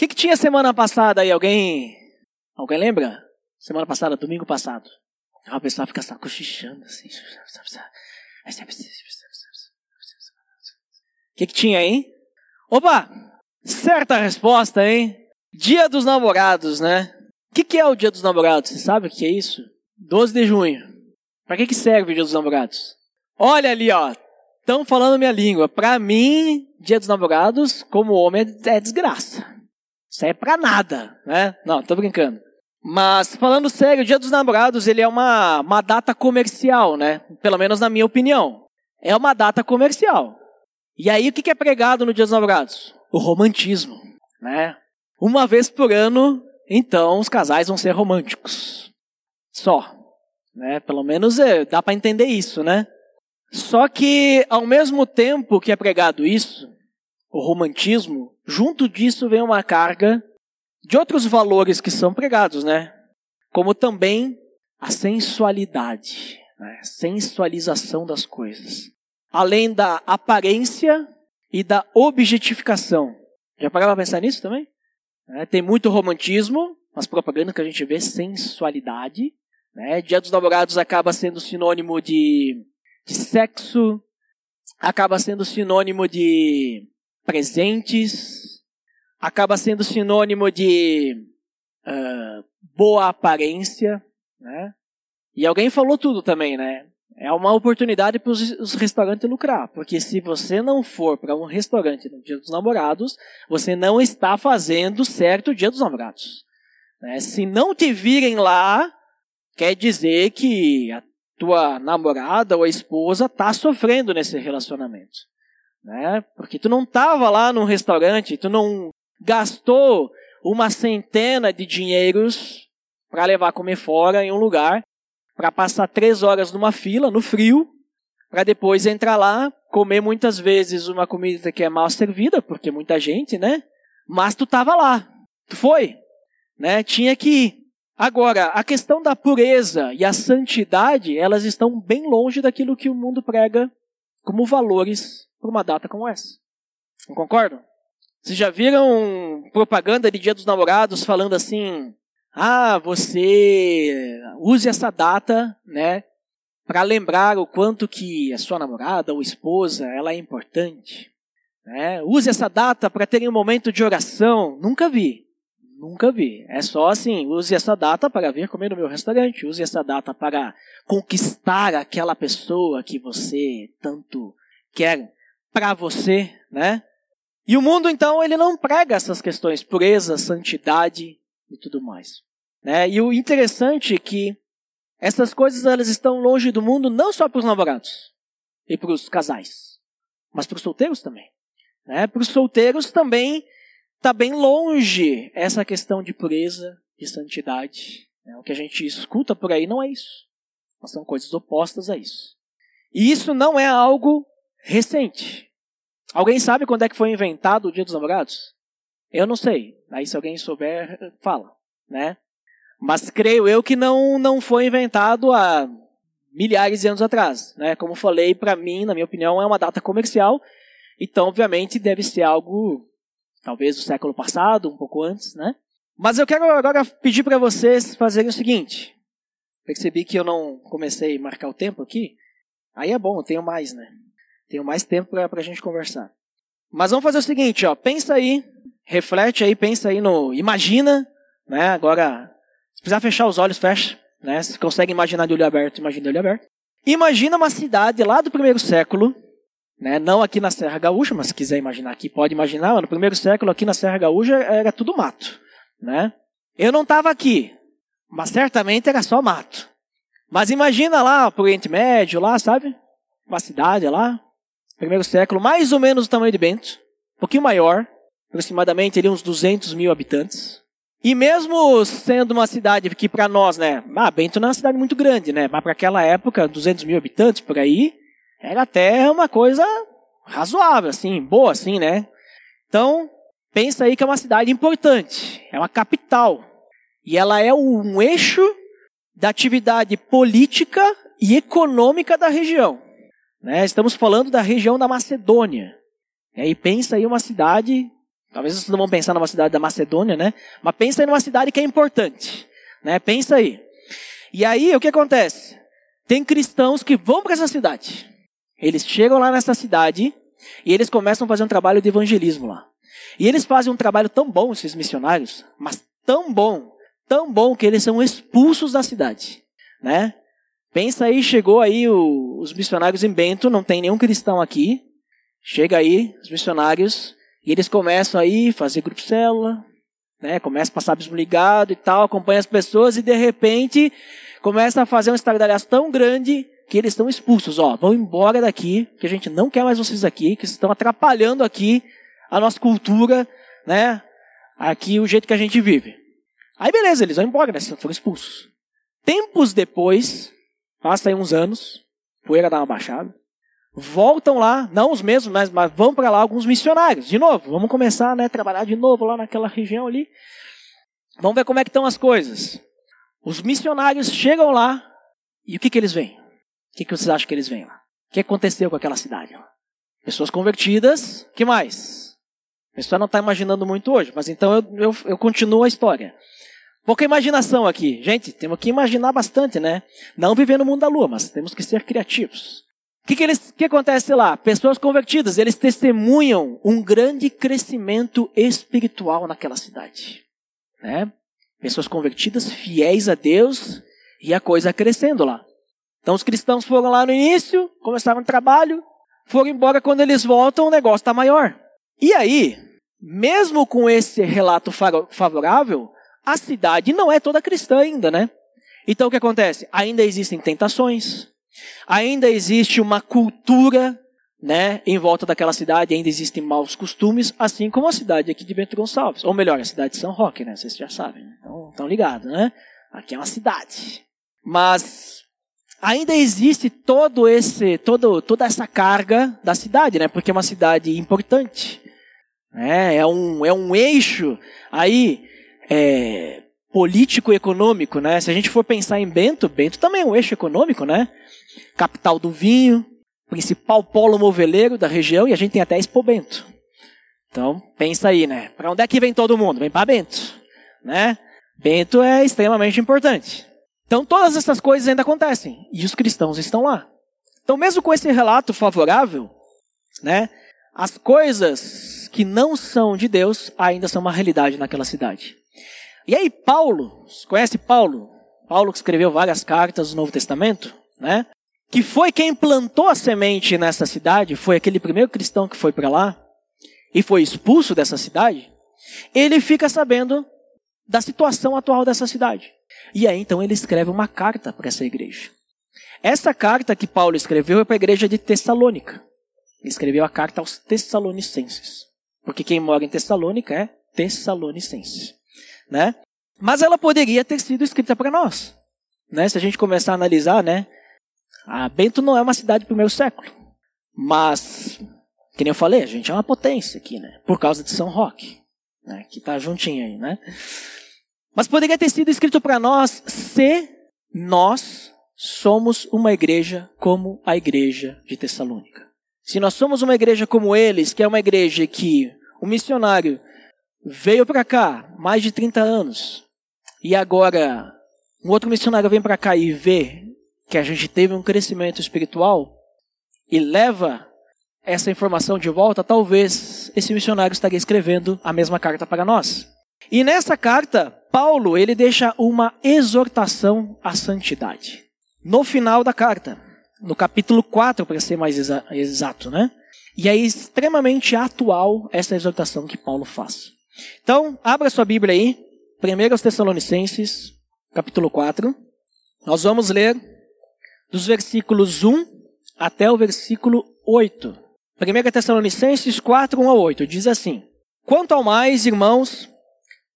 que, que tinha semana passada aí? Alguém. Alguém lembra? Semana passada, domingo passado. A pessoa fica só cochichando assim. O que, que tinha aí? Opa! Certa resposta, hein? Dia dos namorados, né? O que, que é o dia dos namorados? Você sabe o que é isso? 12 de junho. Para que, que serve o dia dos namorados? Olha ali, ó. Estão falando minha língua. Para mim, dia dos namorados, como homem, é desgraça. Isso é pra nada, né? Não, tô brincando. Mas, falando sério, o Dia dos Namorados, ele é uma, uma data comercial, né? Pelo menos na minha opinião. É uma data comercial. E aí, o que é pregado no Dia dos Namorados? O romantismo, né? Uma vez por ano, então, os casais vão ser românticos. Só. Né? Pelo menos é, dá para entender isso, né? Só que, ao mesmo tempo que é pregado isso, o romantismo, junto disso vem uma carga de outros valores que são pregados, né? Como também a sensualidade, né? sensualização das coisas. Além da aparência e da objetificação. Já parava para pensar nisso também? É, tem muito romantismo, nas propagandas que a gente vê, sensualidade. Né? Dia dos namorados acaba sendo sinônimo de, de sexo, acaba sendo sinônimo de presentes, acaba sendo sinônimo de uh, boa aparência, né? E alguém falou tudo também, né? É uma oportunidade para os restaurantes lucrar, porque se você não for para um restaurante no Dia dos Namorados, você não está fazendo certo o Dia dos Namorados. Né? Se não te virem lá, quer dizer que a tua namorada ou a esposa está sofrendo nesse relacionamento né? Porque tu não estava lá no restaurante, tu não gastou uma centena de dinheiros para levar comer fora em um lugar, para passar três horas numa fila, no frio, para depois entrar lá, comer muitas vezes uma comida que é mal servida, porque muita gente, né? Mas tu estava lá, tu foi, né? Tinha que ir. Agora, a questão da pureza e a santidade, elas estão bem longe daquilo que o mundo prega como valores por uma data como essa. Não concordam? Vocês já viram propaganda de Dia dos Namorados falando assim: "Ah, você use essa data, né, para lembrar o quanto que a sua namorada ou esposa, ela é importante". Né? Use essa data para ter um momento de oração. Nunca vi. Nunca vi. É só assim, use essa data para vir comer no meu restaurante, use essa data para conquistar aquela pessoa que você tanto quer para você, né? E o mundo então ele não prega essas questões pureza, santidade e tudo mais, né? E o interessante é que essas coisas elas estão longe do mundo não só para os namorados e para os casais, mas para os solteiros também, né? Para os solteiros também está bem longe essa questão de pureza, de santidade. Né? O que a gente escuta por aí não é isso, são coisas opostas a isso. E isso não é algo recente. Alguém sabe quando é que foi inventado o Dia dos Namorados? Eu não sei. Aí se alguém souber, fala, né? Mas creio eu que não não foi inventado há milhares de anos atrás, né? Como falei, para mim, na minha opinião, é uma data comercial. Então, obviamente, deve ser algo talvez do século passado, um pouco antes, né? Mas eu quero agora pedir para vocês fazerem o seguinte. Percebi que eu não comecei a marcar o tempo aqui. Aí é bom, eu tenho mais, né? Tenho mais tempo para a gente conversar. Mas vamos fazer o seguinte, ó. Pensa aí, reflete aí, pensa aí no. Imagina, né? Agora, se precisar fechar os olhos, fecha. Né? Se consegue imaginar de olho aberto, imagina de olho aberto. Imagina uma cidade lá do primeiro século, né? não aqui na Serra Gaúcha, mas se quiser imaginar aqui, pode imaginar. No primeiro século, aqui na Serra Gaúcha, era tudo mato. Né? Eu não estava aqui, mas certamente era só mato. Mas imagina lá, pro Oriente Médio, lá, sabe? Uma cidade lá, primeiro século, mais ou menos o tamanho de Bento, um pouquinho maior, aproximadamente ali uns 200 mil habitantes. E mesmo sendo uma cidade que para nós, né, ah, Bento não é uma cidade muito grande, né, mas para aquela época, 200 mil habitantes por aí, era até uma coisa razoável, assim, boa, assim, né. Então, pensa aí que é uma cidade importante, é uma capital. E ela é um eixo da atividade política e econômica da região. Né? Estamos falando da região da Macedônia. E aí pensa aí uma cidade Talvez vocês não vão pensar numa cidade da Macedônia, né? Mas pensa aí numa cidade que é importante, né? Pensa aí. E aí, o que acontece? Tem cristãos que vão para essa cidade. Eles chegam lá nessa cidade e eles começam a fazer um trabalho de evangelismo lá. E eles fazem um trabalho tão bom, esses missionários, mas tão bom, tão bom que eles são expulsos da cidade, né? Pensa aí, chegou aí o, os missionários em Bento, não tem nenhum cristão aqui. Chega aí os missionários e eles começam aí a fazer grupo célula, né? Começa a passar abismo ligado e tal, acompanha as pessoas e de repente começa a fazer um estardalhaço tão grande que eles estão expulsos. Ó, vão embora daqui, que a gente não quer mais vocês aqui, que estão atrapalhando aqui a nossa cultura, né? Aqui o jeito que a gente vive. Aí beleza, eles vão embora, né? Foram expulsos. Tempos depois, passa aí uns anos, poeira dá uma baixada. Voltam lá, não os mesmos, mas, mas vão para lá alguns missionários. De novo, vamos começar né, trabalhar de novo lá naquela região ali. Vamos ver como é que estão as coisas. Os missionários chegam lá e o que, que eles veem? O que, que vocês acham que eles veem lá? O que aconteceu com aquela cidade? Pessoas convertidas, que mais? A pessoa não está imaginando muito hoje, mas então eu, eu, eu continuo a história. Pouca imaginação aqui. Gente, temos que imaginar bastante, né? Não viver no mundo da lua, mas temos que ser criativos. O que, que, eles, que acontece lá? Pessoas convertidas, eles testemunham um grande crescimento espiritual naquela cidade. Né? Pessoas convertidas, fiéis a Deus, e a coisa crescendo lá. Então os cristãos foram lá no início, começaram o trabalho, foram embora, quando eles voltam, o negócio está maior. E aí, mesmo com esse relato favorável, a cidade não é toda cristã ainda, né? Então o que acontece? Ainda existem tentações, ainda existe uma cultura, né, em volta daquela cidade, ainda existem maus costumes, assim como a cidade aqui de Bento Gonçalves, ou melhor, a cidade de São Roque, né? Vocês já sabem, né? então estão ligados, né? Aqui é uma cidade. Mas ainda existe todo esse, todo, toda essa carga da cidade, né? Porque é uma cidade importante. Né? É, um, é um eixo aí é, político-econômico, né? Se a gente for pensar em Bento, Bento também é um eixo econômico, né? Capital do vinho, principal polo moveleiro da região, e a gente tem até Expo Bento. Então, pensa aí, né? Para onde é que vem todo mundo? Vem para Bento, né? Bento é extremamente importante. Então, todas essas coisas ainda acontecem, e os cristãos estão lá. Então, mesmo com esse relato favorável, né? As coisas que não são de Deus ainda são uma realidade naquela cidade. E aí, Paulo, conhece Paulo? Paulo que escreveu várias cartas do Novo Testamento, né? Que foi quem plantou a semente nessa cidade, foi aquele primeiro cristão que foi para lá e foi expulso dessa cidade. Ele fica sabendo da situação atual dessa cidade. E aí então ele escreve uma carta para essa igreja. Essa carta que Paulo escreveu é para a igreja de Tessalônica. Ele escreveu a carta aos Tessalonicenses. Porque quem mora em Tessalônica é Tessalonicense né? Mas ela poderia ter sido escrita para nós, né? Se a gente começar a analisar, né? A Bento não é uma cidade do primeiro século, mas, que nem eu falei, a gente é uma potência aqui, né? Por causa de São Roque, né? Que está juntinho aí, né? Mas poderia ter sido escrito para nós se nós somos uma igreja como a igreja de Tessalônica. Se nós somos uma igreja como eles, que é uma igreja que o missionário veio para cá mais de 30 anos e agora um outro missionário vem para cá e vê que a gente teve um crescimento espiritual e leva essa informação de volta, talvez esse missionário estaria escrevendo a mesma carta para nós. E nessa carta, Paulo, ele deixa uma exortação à santidade. No final da carta, no capítulo 4, para ser mais exa exato, né? E é extremamente atual essa exortação que Paulo faz. Então, abra sua Bíblia aí, 1 Tessalonicenses, capítulo 4. Nós vamos ler dos versículos 1 até o versículo 8. 1 Tessalonicenses 4, 1 a 8, diz assim: Quanto ao mais, irmãos,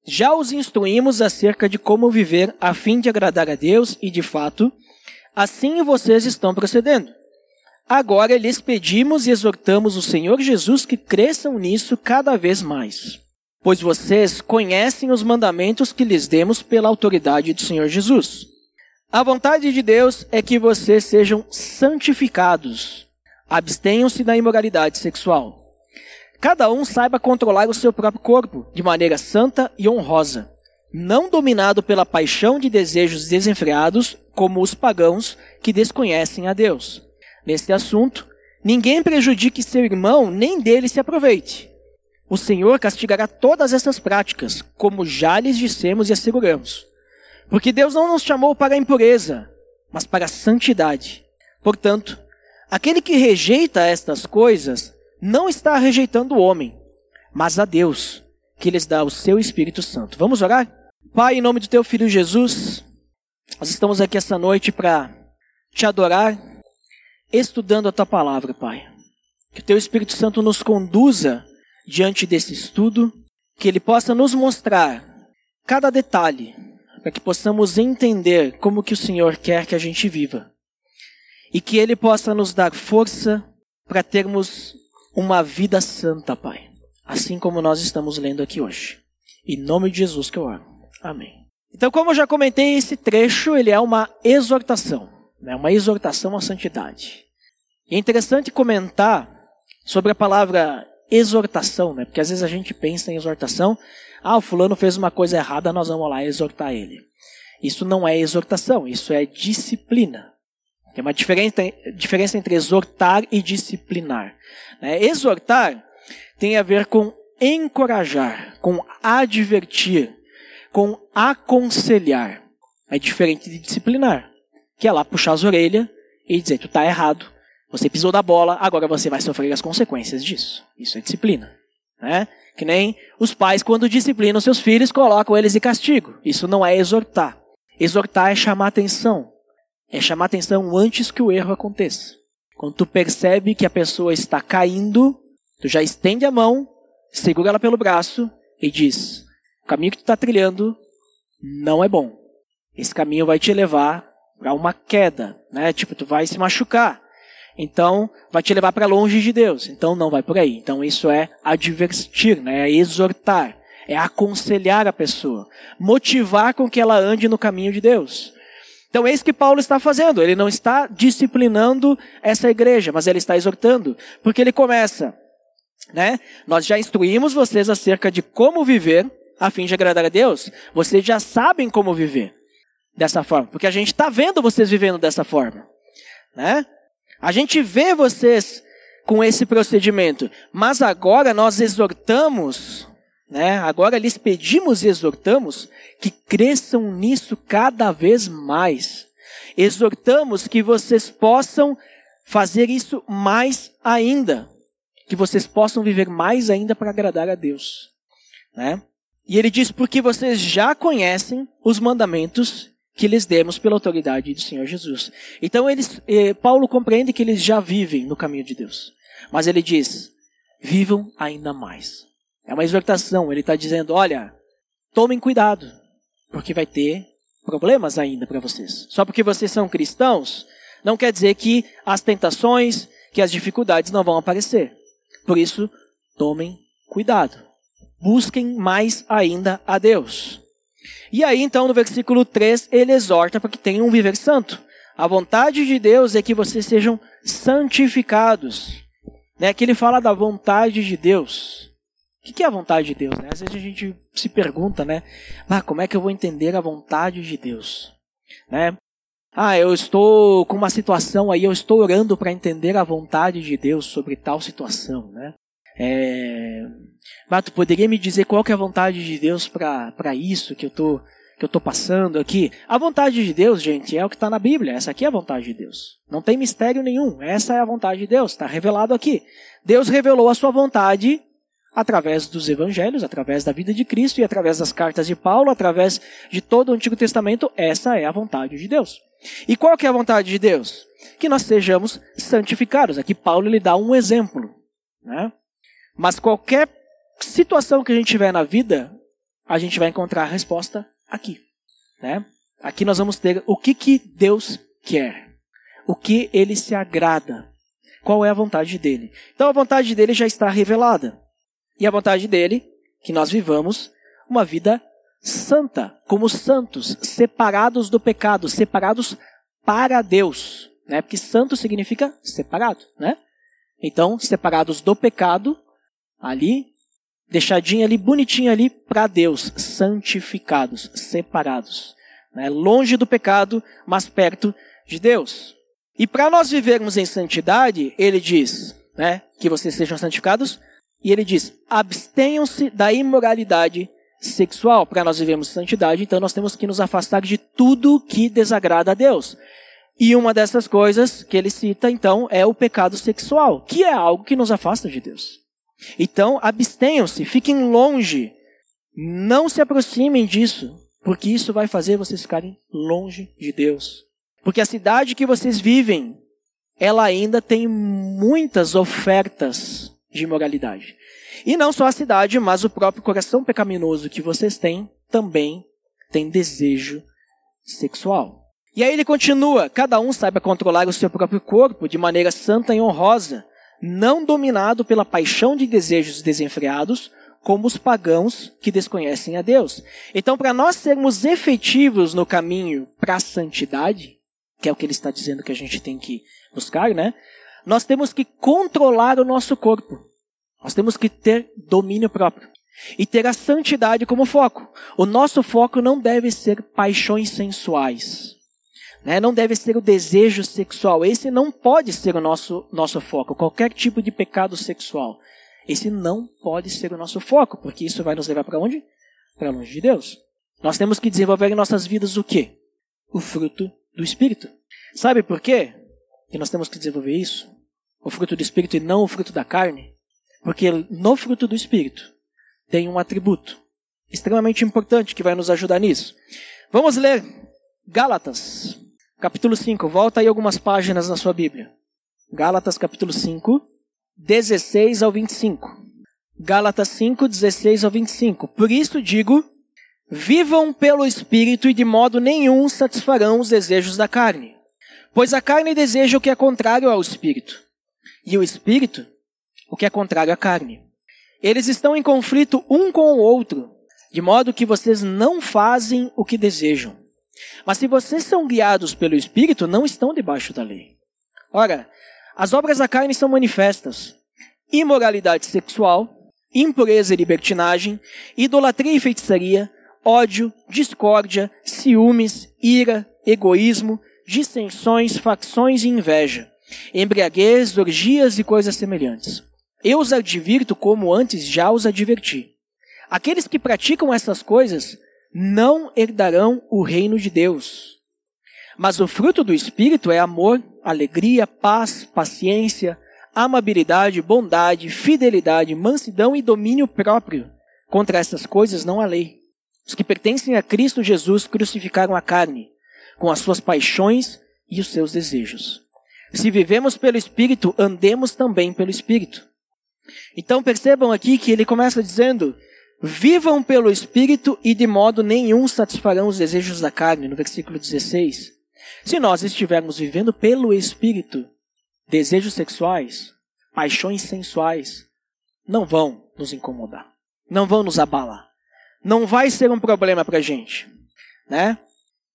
já os instruímos acerca de como viver a fim de agradar a Deus e, de fato, assim vocês estão procedendo. Agora lhes pedimos e exortamos o Senhor Jesus que cresçam nisso cada vez mais pois vocês conhecem os mandamentos que lhes demos pela autoridade do Senhor Jesus. A vontade de Deus é que vocês sejam santificados, abstenham-se da imoralidade sexual. Cada um saiba controlar o seu próprio corpo de maneira santa e honrosa, não dominado pela paixão de desejos desenfreados, como os pagãos que desconhecem a Deus. Neste assunto, ninguém prejudique seu irmão, nem dele se aproveite. O Senhor castigará todas essas práticas, como já lhes dissemos e asseguramos. Porque Deus não nos chamou para a impureza, mas para a santidade. Portanto, aquele que rejeita estas coisas não está rejeitando o homem, mas a Deus, que lhes dá o seu Espírito Santo. Vamos orar? Pai, em nome do teu filho Jesus, nós estamos aqui essa noite para te adorar, estudando a tua palavra, Pai. Que o teu Espírito Santo nos conduza diante desse estudo, que ele possa nos mostrar cada detalhe, para que possamos entender como que o Senhor quer que a gente viva. E que ele possa nos dar força para termos uma vida santa, Pai. Assim como nós estamos lendo aqui hoje. Em nome de Jesus que eu oro. Amém. Então, como eu já comentei, esse trecho ele é uma exortação, né? uma exortação à santidade. E é interessante comentar sobre a palavra exortação, né? porque às vezes a gente pensa em exortação, ah, o fulano fez uma coisa errada, nós vamos lá exortar ele. Isso não é exortação, isso é disciplina. Tem uma diferença, diferença entre exortar e disciplinar. Né? Exortar tem a ver com encorajar, com advertir, com aconselhar. É diferente de disciplinar, que é lá puxar as orelhas e dizer: tu está errado, você pisou da bola, agora você vai sofrer as consequências disso. Isso é disciplina. Né? Que nem os pais, quando disciplinam seus filhos, colocam eles em castigo. Isso não é exortar. Exortar é chamar atenção. É chamar atenção antes que o erro aconteça. Quando tu percebe que a pessoa está caindo, tu já estende a mão, segura ela pelo braço e diz: o caminho que tu está trilhando não é bom. Esse caminho vai te levar para uma queda, né? Tipo, tu vai se machucar. Então, vai te levar para longe de Deus. Então, não vai por aí. Então, isso é advertir, né? É exortar, é aconselhar a pessoa, motivar com que ela ande no caminho de Deus. Então, é isso que Paulo está fazendo. Ele não está disciplinando essa igreja, mas ele está exortando, porque ele começa, né? Nós já instruímos vocês acerca de como viver a fim de agradar a Deus. Vocês já sabem como viver dessa forma, porque a gente está vendo vocês vivendo dessa forma, né? A gente vê vocês com esse procedimento, mas agora nós exortamos, né? Agora lhes pedimos e exortamos que cresçam nisso cada vez mais. Exortamos que vocês possam fazer isso mais ainda, que vocês possam viver mais ainda para agradar a Deus, né? E ele diz porque vocês já conhecem os mandamentos que lhes demos pela autoridade do Senhor Jesus. Então eles, eh, Paulo compreende que eles já vivem no caminho de Deus. Mas ele diz: vivam ainda mais. É uma exortação. Ele está dizendo: olha, tomem cuidado, porque vai ter problemas ainda para vocês. Só porque vocês são cristãos, não quer dizer que as tentações, que as dificuldades não vão aparecer. Por isso, tomem cuidado. Busquem mais ainda a Deus. E aí, então, no versículo 3, ele exorta para que tenham um viver santo. A vontade de Deus é que vocês sejam santificados. Né? Aqui ele fala da vontade de Deus. O que é a vontade de Deus? Né? Às vezes a gente se pergunta, né? Ah, como é que eu vou entender a vontade de Deus? Né? Ah, eu estou com uma situação aí, eu estou orando para entender a vontade de Deus sobre tal situação, né? É, mas tu poderia me dizer qual que é a vontade de Deus para isso que eu tô que eu tô passando aqui? A vontade de Deus, gente, é o que está na Bíblia. Essa aqui é a vontade de Deus. Não tem mistério nenhum. Essa é a vontade de Deus. Está revelado aqui. Deus revelou a sua vontade através dos evangelhos, através da vida de Cristo e através das cartas de Paulo, através de todo o Antigo Testamento. Essa é a vontade de Deus. E qual que é a vontade de Deus? Que nós sejamos santificados. Aqui Paulo lhe dá um exemplo, né? Mas qualquer situação que a gente tiver na vida, a gente vai encontrar a resposta aqui. Né? Aqui nós vamos ter o que, que Deus quer, o que ele se agrada, qual é a vontade dele. Então a vontade dele já está revelada. E a vontade dele, que nós vivamos uma vida santa, como santos, separados do pecado, separados para Deus. Né? Porque santo significa separado. Né? Então, separados do pecado ali, deixadinha ali, bonitinha ali para Deus, santificados, separados, né? longe do pecado, mas perto de Deus. E para nós vivermos em santidade, ele diz, né, que vocês sejam santificados, e ele diz: abstenham-se da imoralidade sexual. Para nós vivermos santidade, então nós temos que nos afastar de tudo que desagrada a Deus. E uma dessas coisas que ele cita, então, é o pecado sexual, que é algo que nos afasta de Deus. Então, abstenham-se, fiquem longe, não se aproximem disso, porque isso vai fazer vocês ficarem longe de Deus. Porque a cidade que vocês vivem, ela ainda tem muitas ofertas de imoralidade. E não só a cidade, mas o próprio coração pecaminoso que vocês têm também tem desejo sexual. E aí ele continua: cada um saiba controlar o seu próprio corpo de maneira santa e honrosa, não dominado pela paixão de desejos desenfreados, como os pagãos que desconhecem a Deus. Então, para nós sermos efetivos no caminho para a santidade, que é o que ele está dizendo que a gente tem que buscar, né? Nós temos que controlar o nosso corpo. Nós temos que ter domínio próprio e ter a santidade como foco. O nosso foco não deve ser paixões sensuais. Né? Não deve ser o desejo sexual. Esse não pode ser o nosso, nosso foco. Qualquer tipo de pecado sexual. Esse não pode ser o nosso foco, porque isso vai nos levar para onde? Para longe de Deus. Nós temos que desenvolver em nossas vidas o quê? O fruto do Espírito. Sabe por quê que nós temos que desenvolver isso? O fruto do Espírito e não o fruto da carne? Porque no fruto do Espírito tem um atributo extremamente importante que vai nos ajudar nisso. Vamos ler Gálatas, capítulo 5. Volta aí algumas páginas na sua Bíblia. Gálatas, capítulo 5, 16 ao 25. Gálatas 5, 16 ao 25. Por isso digo: vivam pelo Espírito e de modo nenhum satisfarão os desejos da carne. Pois a carne deseja o que é contrário ao Espírito, e o Espírito o que é contrário à carne. Eles estão em conflito um com o outro, de modo que vocês não fazem o que desejam. Mas se vocês são guiados pelo Espírito, não estão debaixo da lei. Ora, as obras da carne são manifestas: imoralidade sexual, impureza e libertinagem, idolatria e feitiçaria, ódio, discórdia, ciúmes, ira, egoísmo, dissensões, facções e inveja, embriaguez, orgias e coisas semelhantes. Eu os advirto como antes já os adverti. Aqueles que praticam essas coisas não herdarão o reino de Deus. Mas o fruto do Espírito é amor, alegria, paz, paciência, amabilidade, bondade, fidelidade, mansidão e domínio próprio. Contra essas coisas não há lei. Os que pertencem a Cristo Jesus crucificaram a carne, com as suas paixões e os seus desejos. Se vivemos pelo Espírito, andemos também pelo Espírito. Então percebam aqui que ele começa dizendo: Vivam pelo Espírito e de modo nenhum satisfarão os desejos da carne, no versículo 16. Se nós estivermos vivendo pelo Espírito, desejos sexuais, paixões sensuais, não vão nos incomodar, não vão nos abalar, não vai ser um problema para a gente, né?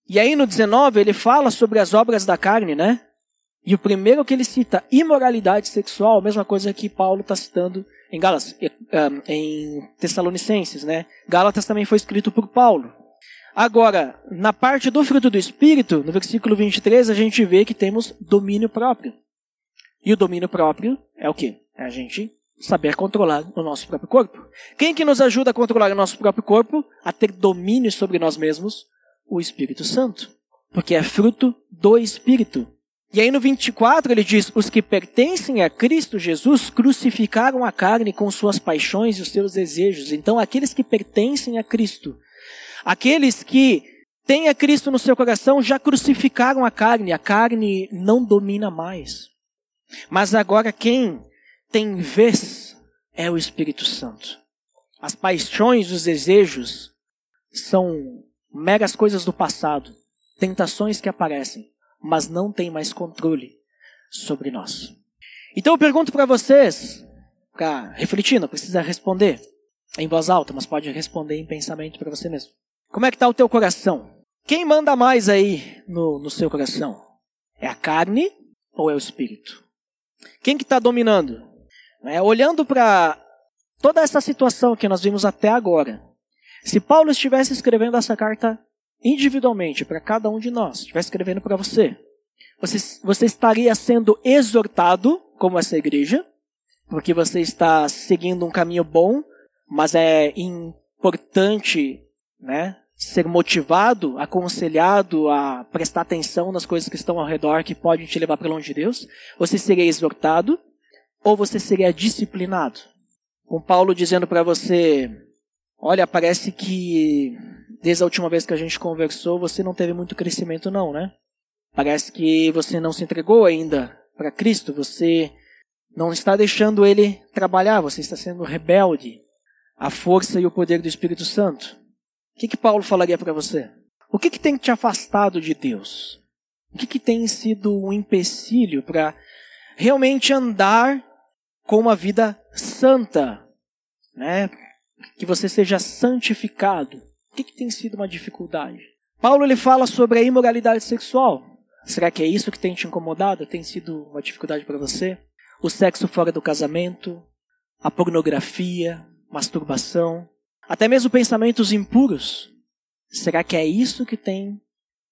E aí no 19 ele fala sobre as obras da carne, né? E o primeiro que ele cita, imoralidade sexual, a mesma coisa que Paulo está citando em Gálatas, em Tessalonicenses, né? Gálatas também foi escrito por Paulo. Agora, na parte do fruto do Espírito, no versículo 23, a gente vê que temos domínio próprio. E o domínio próprio é o quê? É a gente saber controlar o nosso próprio corpo. Quem que nos ajuda a controlar o nosso próprio corpo? A ter domínio sobre nós mesmos? O Espírito Santo. Porque é fruto do Espírito. E aí no 24 ele diz: Os que pertencem a Cristo Jesus crucificaram a carne com suas paixões e os seus desejos. Então, aqueles que pertencem a Cristo, aqueles que têm a Cristo no seu coração, já crucificaram a carne. A carne não domina mais. Mas agora quem tem vez é o Espírito Santo. As paixões, os desejos são meras coisas do passado, tentações que aparecem mas não tem mais controle sobre nós. Então eu pergunto para vocês, para refletir, não precisa responder em voz alta, mas pode responder em pensamento para você mesmo. Como é que está o teu coração? Quem manda mais aí no, no seu coração? É a carne ou é o espírito? Quem que está dominando? É, olhando para toda essa situação que nós vimos até agora, se Paulo estivesse escrevendo essa carta individualmente para cada um de nós, estivesse escrevendo para você, você, você estaria sendo exortado, como essa igreja, porque você está seguindo um caminho bom, mas é importante né, ser motivado, aconselhado a prestar atenção nas coisas que estão ao redor que podem te levar para longe de Deus. Você seria exortado ou você seria disciplinado. Com Paulo dizendo para você: Olha, parece que desde a última vez que a gente conversou você não teve muito crescimento, não, né? Parece que você não se entregou ainda para Cristo, você não está deixando Ele trabalhar, você está sendo rebelde à força e o poder do Espírito Santo. O que, que Paulo falaria para você? O que, que tem te afastado de Deus? O que, que tem sido um empecilho para realmente andar com uma vida santa? Né? Que você seja santificado. Que, que tem sido uma dificuldade? Paulo ele fala sobre a imoralidade sexual. Será que é isso que tem te incomodado? Tem sido uma dificuldade para você? O sexo fora do casamento, a pornografia, masturbação, até mesmo pensamentos impuros. Será que é isso que tem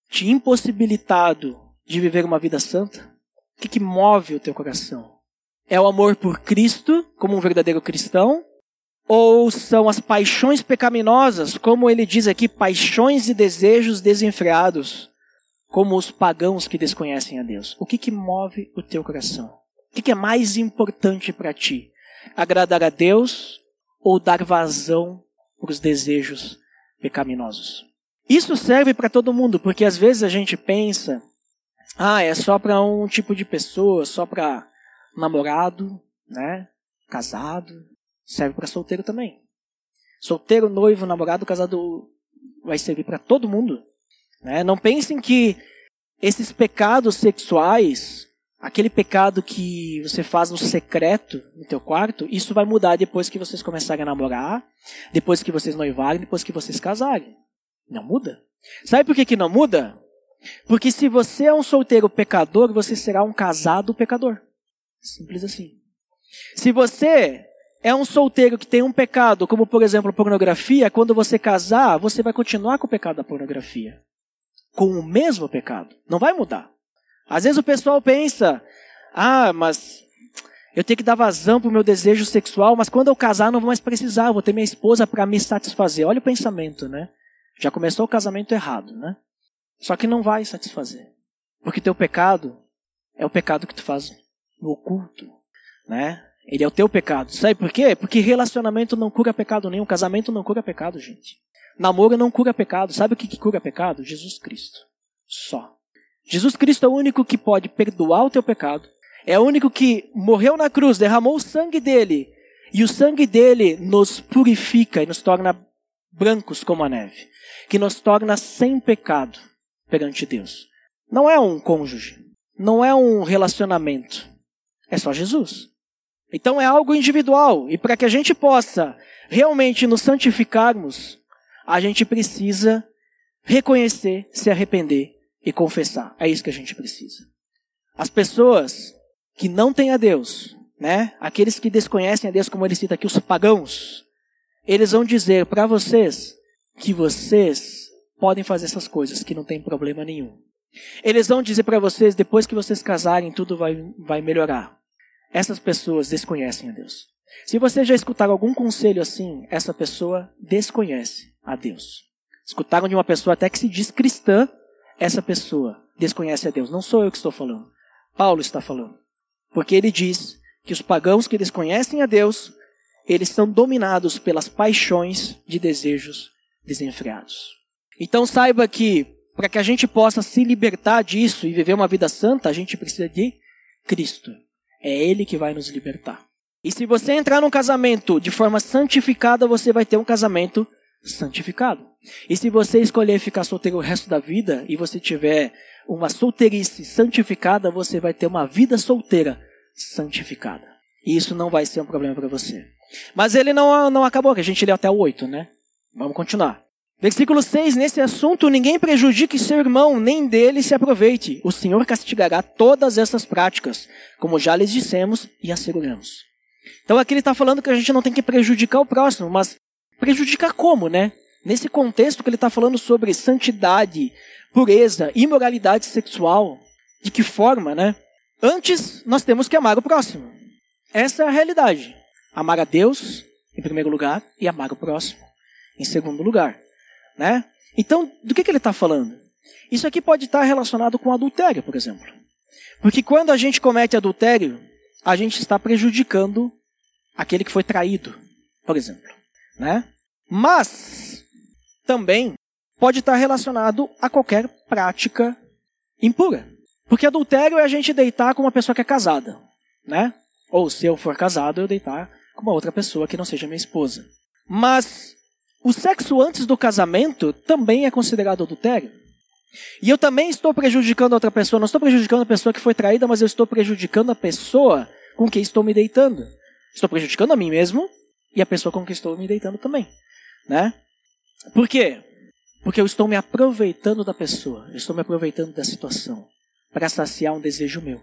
te impossibilitado de viver uma vida santa? O que, que move o teu coração? É o amor por Cristo, como um verdadeiro cristão? Ou são as paixões pecaminosas, como ele diz aqui, paixões e desejos desenfreados, como os pagãos que desconhecem a Deus. O que, que move o teu coração? O que, que é mais importante para ti? Agradar a Deus ou dar vazão para os desejos pecaminosos? Isso serve para todo mundo, porque às vezes a gente pensa, ah, é só para um tipo de pessoa, só para namorado, né? Casado. Serve para solteiro também. Solteiro, noivo, namorado, casado vai servir para todo mundo. Né? Não pensem que esses pecados sexuais, aquele pecado que você faz no secreto no teu quarto, isso vai mudar depois que vocês começarem a namorar, depois que vocês noivarem, depois que vocês casarem. Não muda. Sabe por que, que não muda? Porque se você é um solteiro pecador, você será um casado pecador. Simples assim. Se você é um solteiro que tem um pecado, como por exemplo pornografia, quando você casar, você vai continuar com o pecado da pornografia com o mesmo pecado. Não vai mudar. Às vezes o pessoal pensa: ah, mas eu tenho que dar vazão para o meu desejo sexual, mas quando eu casar não vou mais precisar, vou ter minha esposa para me satisfazer. Olha o pensamento, né? Já começou o casamento errado, né? Só que não vai satisfazer. Porque teu pecado é o pecado que tu faz no oculto, né? Ele é o teu pecado. Sabe por quê? Porque relacionamento não cura pecado nenhum, casamento não cura pecado, gente. Namoro não cura pecado. Sabe o que, que cura pecado? Jesus Cristo. Só. Jesus Cristo é o único que pode perdoar o teu pecado. É o único que morreu na cruz, derramou o sangue dele. E o sangue dele nos purifica e nos torna brancos como a neve. Que nos torna sem pecado perante Deus. Não é um cônjuge. Não é um relacionamento. É só Jesus. Então é algo individual. E para que a gente possa realmente nos santificarmos, a gente precisa reconhecer, se arrepender e confessar. É isso que a gente precisa. As pessoas que não têm a Deus, né? Aqueles que desconhecem a Deus, como ele cita aqui, os pagãos, eles vão dizer para vocês que vocês podem fazer essas coisas, que não tem problema nenhum. Eles vão dizer para vocês, depois que vocês casarem, tudo vai, vai melhorar. Essas pessoas desconhecem a Deus. Se você já escutar algum conselho assim, essa pessoa desconhece a Deus. Escutaram de uma pessoa até que se diz cristã, essa pessoa desconhece a Deus. Não sou eu que estou falando. Paulo está falando. Porque ele diz que os pagãos que desconhecem a Deus, eles são dominados pelas paixões de desejos desenfreados. Então saiba que para que a gente possa se libertar disso e viver uma vida santa, a gente precisa de Cristo. É Ele que vai nos libertar. E se você entrar num casamento de forma santificada, você vai ter um casamento santificado. E se você escolher ficar solteiro o resto da vida e você tiver uma solteirice santificada, você vai ter uma vida solteira santificada. E isso não vai ser um problema para você. Mas ele não, não acabou, que a gente leu até o 8, né? Vamos continuar. Versículo 6: Nesse assunto, ninguém prejudique seu irmão, nem dele se aproveite. O Senhor castigará todas essas práticas, como já lhes dissemos e asseguramos. Então aqui ele está falando que a gente não tem que prejudicar o próximo, mas prejudicar como, né? Nesse contexto que ele está falando sobre santidade, pureza, imoralidade sexual, de que forma, né? Antes, nós temos que amar o próximo. Essa é a realidade. Amar a Deus, em primeiro lugar, e amar o próximo, em segundo lugar. Né? Então, do que, que ele está falando? Isso aqui pode estar relacionado com adultério, por exemplo. Porque quando a gente comete adultério, a gente está prejudicando aquele que foi traído, por exemplo. Né? Mas, também pode estar relacionado a qualquer prática impura. Porque adultério é a gente deitar com uma pessoa que é casada, né? Ou se eu for casado, eu deitar com uma outra pessoa que não seja minha esposa. Mas o sexo antes do casamento também é considerado adultério. E eu também estou prejudicando a outra pessoa. Não estou prejudicando a pessoa que foi traída, mas eu estou prejudicando a pessoa com quem estou me deitando. Estou prejudicando a mim mesmo e a pessoa com quem estou me deitando também. Né? Por quê? Porque eu estou me aproveitando da pessoa. Eu estou me aproveitando da situação para saciar um desejo meu.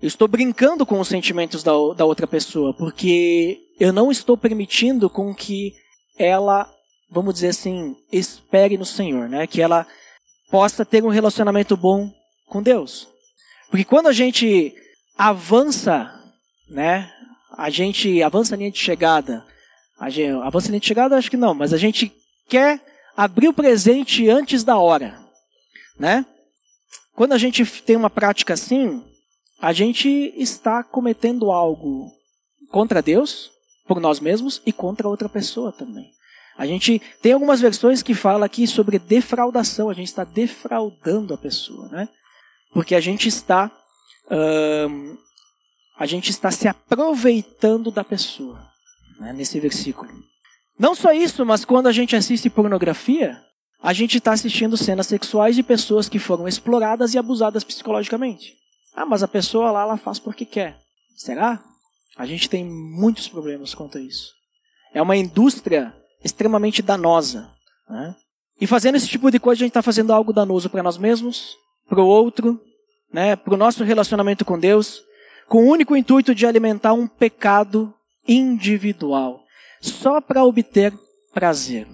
Eu estou brincando com os sentimentos da, da outra pessoa, porque eu não estou permitindo com que ela, vamos dizer assim, espere no Senhor, né? Que ela possa ter um relacionamento bom com Deus. Porque quando a gente avança, né? A gente avança a linha de chegada. A gente, avança a linha de chegada, acho que não, mas a gente quer abrir o presente antes da hora, né? Quando a gente tem uma prática assim, a gente está cometendo algo contra Deus, por nós mesmos e contra outra pessoa também. A gente tem algumas versões que fala aqui sobre defraudação, a gente está defraudando a pessoa, né? Porque a gente está hum, a gente está se aproveitando da pessoa, né, nesse versículo. Não só isso, mas quando a gente assiste pornografia, a gente está assistindo cenas sexuais de pessoas que foram exploradas e abusadas psicologicamente. Ah, mas a pessoa lá ela faz porque quer. Será? A gente tem muitos problemas quanto a isso. É uma indústria extremamente danosa. Né? E fazendo esse tipo de coisa, a gente está fazendo algo danoso para nós mesmos, para o outro, né? para o nosso relacionamento com Deus, com o único intuito de alimentar um pecado individual, só para obter prazer.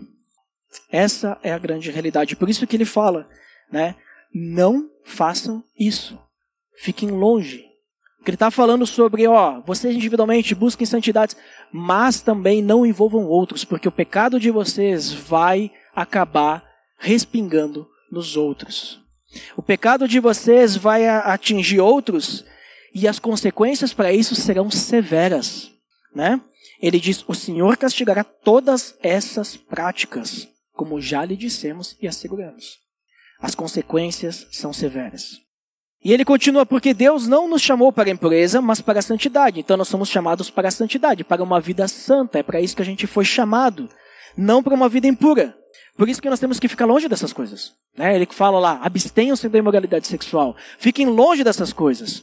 Essa é a grande realidade. Por isso que ele fala, né? Não façam isso. Fiquem longe. Ele está falando sobre, ó, vocês individualmente busquem santidades, mas também não envolvam outros, porque o pecado de vocês vai acabar respingando nos outros. O pecado de vocês vai atingir outros e as consequências para isso serão severas, né? Ele diz: "O Senhor castigará todas essas práticas como já lhe dissemos e asseguramos. As consequências são severas. E ele continua, porque Deus não nos chamou para a impureza, mas para a santidade. Então nós somos chamados para a santidade, para uma vida santa. É para isso que a gente foi chamado, não para uma vida impura. Por isso que nós temos que ficar longe dessas coisas. Né? Ele fala lá, abstenham-se da imoralidade sexual. Fiquem longe dessas coisas.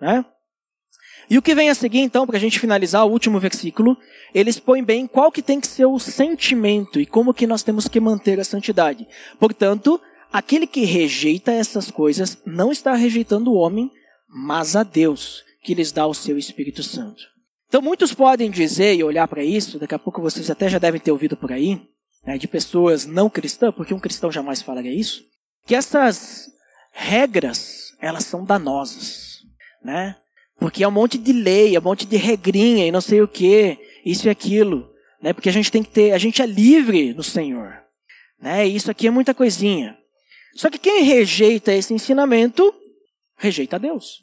Né? E o que vem a seguir, então, para a gente finalizar o último versículo, ele expõe bem qual que tem que ser o sentimento e como que nós temos que manter a santidade. Portanto, aquele que rejeita essas coisas não está rejeitando o homem, mas a Deus, que lhes dá o seu Espírito Santo. Então, muitos podem dizer e olhar para isso, daqui a pouco vocês até já devem ter ouvido por aí, né, de pessoas não cristãs, porque um cristão jamais falaria isso, que essas regras, elas são danosas, né? Porque é um monte de lei, é um monte de regrinha e não sei o que, isso e aquilo. Né? Porque a gente tem que ter, a gente é livre no Senhor. Né? E isso aqui é muita coisinha. Só que quem rejeita esse ensinamento, rejeita a Deus.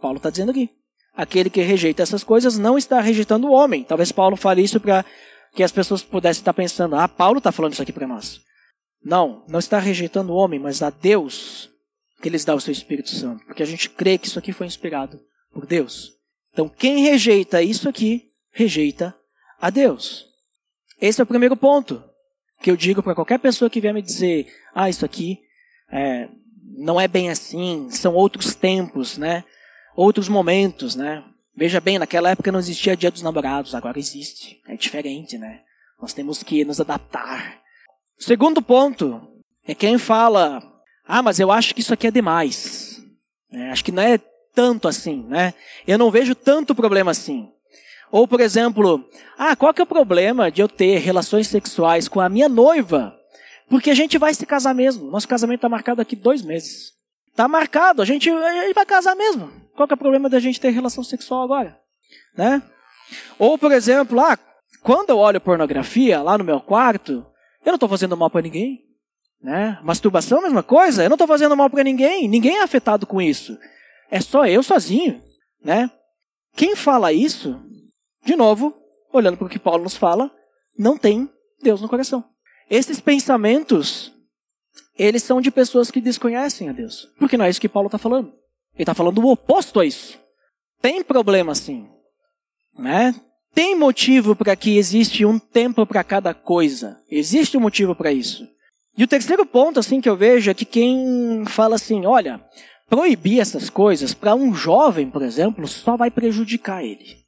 Paulo está dizendo aqui. Aquele que rejeita essas coisas não está rejeitando o homem. Talvez Paulo fale isso para que as pessoas pudessem estar pensando: ah, Paulo está falando isso aqui para nós. Não, não está rejeitando o homem, mas a Deus que lhes dá o seu Espírito Santo. Porque a gente crê que isso aqui foi inspirado por Deus. Então, quem rejeita isso aqui, rejeita a Deus. Esse é o primeiro ponto que eu digo para qualquer pessoa que vier me dizer: ah, isso aqui é, não é bem assim, são outros tempos, né? Outros momentos, né? Veja bem, naquela época não existia Dia dos Namorados, agora existe. É diferente, né? Nós temos que nos adaptar. Segundo ponto é quem fala: ah, mas eu acho que isso aqui é demais. É, acho que não é tanto assim, né? Eu não vejo tanto problema assim. Ou, por exemplo, ah, qual que é o problema de eu ter relações sexuais com a minha noiva? Porque a gente vai se casar mesmo. Nosso casamento está marcado daqui dois meses. Está marcado, a gente, a gente vai casar mesmo. Qual que é o problema da gente ter relação sexual agora? Né? Ou, por exemplo, ah, quando eu olho pornografia lá no meu quarto, eu não estou fazendo mal para ninguém. Né? Masturbação, mesma coisa. Eu não estou fazendo mal para ninguém. Ninguém é afetado com isso. É só eu sozinho. Né? Quem fala isso de novo, olhando para o que Paulo nos fala, não tem Deus no coração. Esses pensamentos, eles são de pessoas que desconhecem a Deus. Porque não é isso que Paulo está falando. Ele está falando o oposto a isso. Tem problema sim. Né? Tem motivo para que existe um tempo para cada coisa. Existe um motivo para isso. E o terceiro ponto, assim, que eu vejo é que quem fala assim, olha, proibir essas coisas para um jovem, por exemplo, só vai prejudicar ele.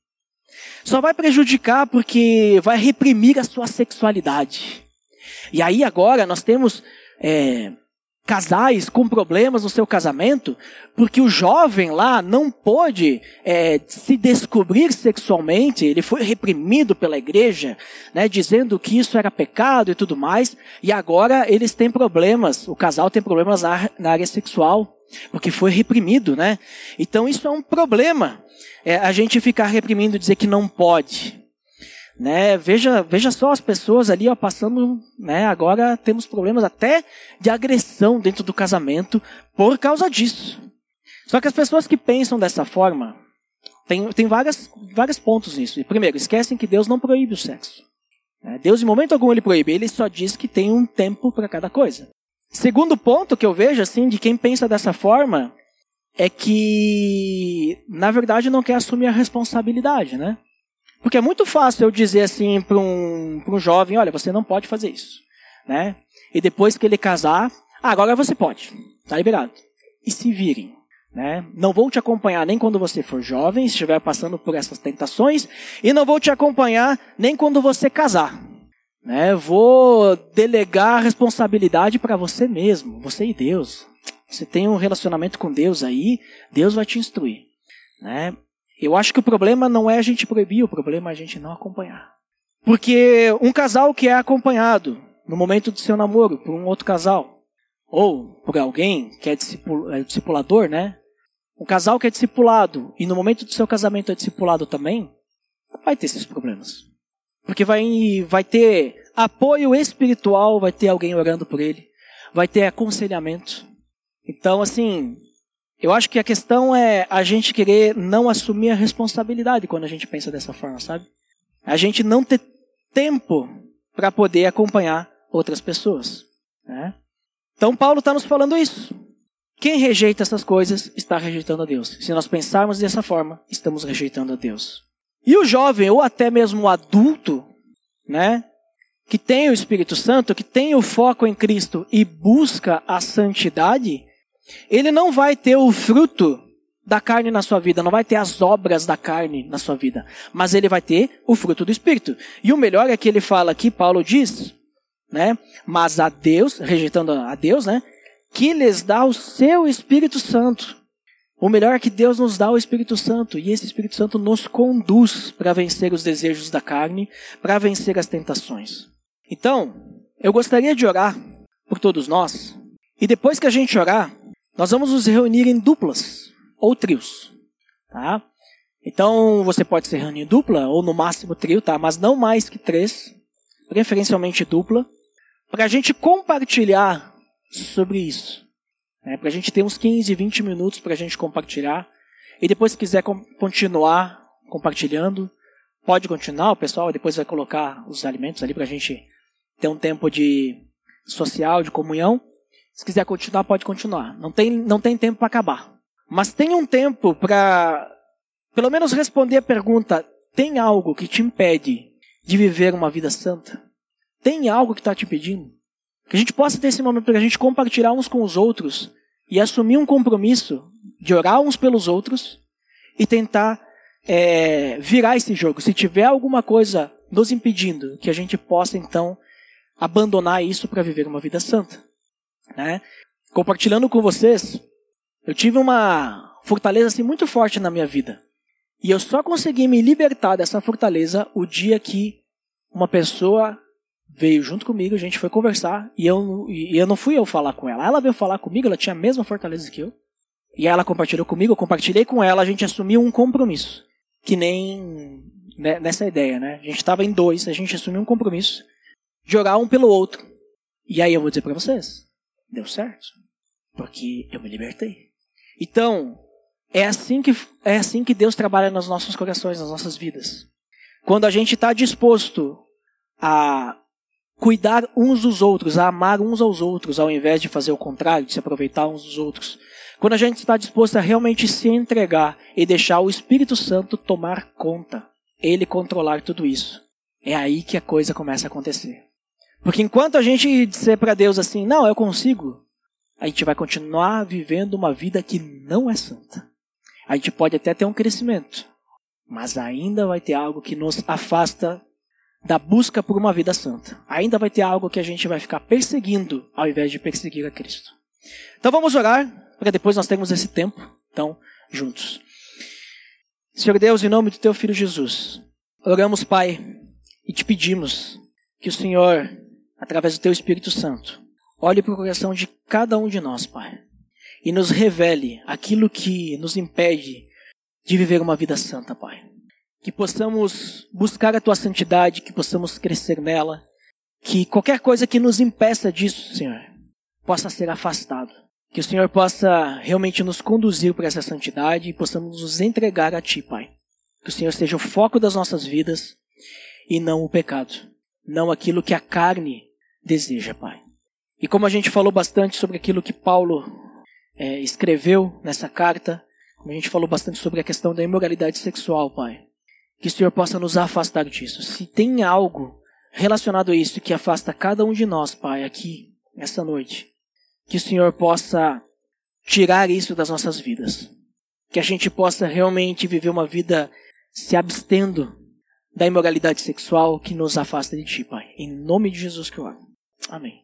Só vai prejudicar porque vai reprimir a sua sexualidade. E aí agora nós temos é, casais com problemas no seu casamento, porque o jovem lá não pôde é, se descobrir sexualmente, ele foi reprimido pela igreja, né, dizendo que isso era pecado e tudo mais, e agora eles têm problemas, o casal tem problemas na, na área sexual, porque foi reprimido, né? Então isso é um problema é, a gente ficar reprimindo dizer que não pode. Né? Veja, veja só as pessoas ali ó, passando, né? agora temos problemas até de agressão dentro do casamento por causa disso. Só que as pessoas que pensam dessa forma, tem, tem várias, vários pontos nisso. Primeiro, esquecem que Deus não proíbe o sexo. Né? Deus, em momento algum, ele proíbe. Ele só diz que tem um tempo para cada coisa. Segundo ponto que eu vejo, assim, de quem pensa dessa forma, é que, na verdade, não quer assumir a responsabilidade, né? Porque é muito fácil eu dizer assim para um, um jovem, olha, você não pode fazer isso, né? E depois que ele casar, ah, agora você pode, tá liberado. E se virem, né? Não vou te acompanhar nem quando você for jovem, estiver passando por essas tentações, e não vou te acompanhar nem quando você casar, né? Vou delegar a responsabilidade para você mesmo, você e Deus. Você tem um relacionamento com Deus aí, Deus vai te instruir. Né? Eu acho que o problema não é a gente proibir, o problema é a gente não acompanhar. Porque um casal que é acompanhado no momento do seu namoro por um outro casal, ou por alguém que é, é discipulador, né? Um casal que é discipulado e no momento do seu casamento é discipulado também, vai ter esses problemas. Porque vai, vai ter apoio espiritual, vai ter alguém orando por ele, vai ter aconselhamento. Então, assim, eu acho que a questão é a gente querer não assumir a responsabilidade quando a gente pensa dessa forma, sabe? A gente não ter tempo para poder acompanhar outras pessoas. Né? Então, Paulo está nos falando isso. Quem rejeita essas coisas está rejeitando a Deus. Se nós pensarmos dessa forma, estamos rejeitando a Deus. E o jovem, ou até mesmo o adulto, né, que tem o Espírito Santo, que tem o foco em Cristo e busca a santidade, ele não vai ter o fruto da carne na sua vida, não vai ter as obras da carne na sua vida, mas ele vai ter o fruto do Espírito. E o melhor é que ele fala aqui, Paulo diz, né? Mas a Deus, rejeitando a Deus, né? Que lhes dá o seu Espírito Santo. O melhor é que Deus nos dá o Espírito Santo e esse Espírito Santo nos conduz para vencer os desejos da carne, para vencer as tentações. Então, eu gostaria de orar por todos nós e depois que a gente orar, nós vamos nos reunir em duplas ou trios, tá? Então você pode se reunir em dupla ou no máximo trio, tá? Mas não mais que três, preferencialmente dupla, para a gente compartilhar sobre isso. Né? Para a gente ter uns 15, 20 minutos para a gente compartilhar. E depois, se quiser continuar compartilhando, pode continuar. O pessoal depois vai colocar os alimentos ali para a gente ter um tempo de social, de comunhão. Se quiser continuar, pode continuar. Não tem, não tem tempo para acabar. Mas tem um tempo para, pelo menos, responder a pergunta: tem algo que te impede de viver uma vida santa? Tem algo que está te impedindo? Que a gente possa ter esse momento para a gente compartilhar uns com os outros e assumir um compromisso de orar uns pelos outros e tentar é, virar esse jogo. Se tiver alguma coisa nos impedindo, que a gente possa então abandonar isso para viver uma vida santa. Né? Compartilhando com vocês, eu tive uma fortaleza assim muito forte na minha vida. E eu só consegui me libertar dessa fortaleza o dia que uma pessoa veio junto comigo, a gente foi conversar e eu, e eu não fui eu falar com ela. Ela veio falar comigo, ela tinha a mesma fortaleza que eu. E ela compartilhou comigo, eu compartilhei com ela, a gente assumiu um compromisso. Que nem né, nessa ideia, né? A gente estava em dois, a gente assumiu um compromisso de orar um pelo outro. E aí eu vou dizer para vocês, deu certo. Porque eu me libertei. Então, é assim que, é assim que Deus trabalha nos nossos corações, nas nossas vidas. Quando a gente está disposto a cuidar uns dos outros, a amar uns aos outros, ao invés de fazer o contrário, de se aproveitar uns dos outros. Quando a gente está disposto a realmente se entregar e deixar o Espírito Santo tomar conta, ele controlar tudo isso, é aí que a coisa começa a acontecer. Porque enquanto a gente disser para Deus assim, não, eu consigo, a gente vai continuar vivendo uma vida que não é santa. A gente pode até ter um crescimento, mas ainda vai ter algo que nos afasta da busca por uma vida santa. Ainda vai ter algo que a gente vai ficar perseguindo ao invés de perseguir a Cristo. Então vamos orar, para depois nós termos esse tempo, então, juntos. Senhor Deus, em nome do teu filho Jesus, oramos, Pai, e te pedimos que o Senhor, através do teu Espírito Santo, olhe para o coração de cada um de nós, Pai, e nos revele aquilo que nos impede de viver uma vida santa, Pai que possamos buscar a tua santidade, que possamos crescer nela, que qualquer coisa que nos impeça disso, Senhor, possa ser afastado. Que o Senhor possa realmente nos conduzir para essa santidade e possamos nos entregar a Ti, Pai. Que o Senhor seja o foco das nossas vidas e não o pecado, não aquilo que a carne deseja, Pai. E como a gente falou bastante sobre aquilo que Paulo é, escreveu nessa carta, como a gente falou bastante sobre a questão da imoralidade sexual, Pai. Que o Senhor possa nos afastar disso. Se tem algo relacionado a isso que afasta cada um de nós, Pai, aqui, essa noite, que o Senhor possa tirar isso das nossas vidas. Que a gente possa realmente viver uma vida se abstendo da imoralidade sexual que nos afasta de Ti, Pai. Em nome de Jesus que eu amo. Amém.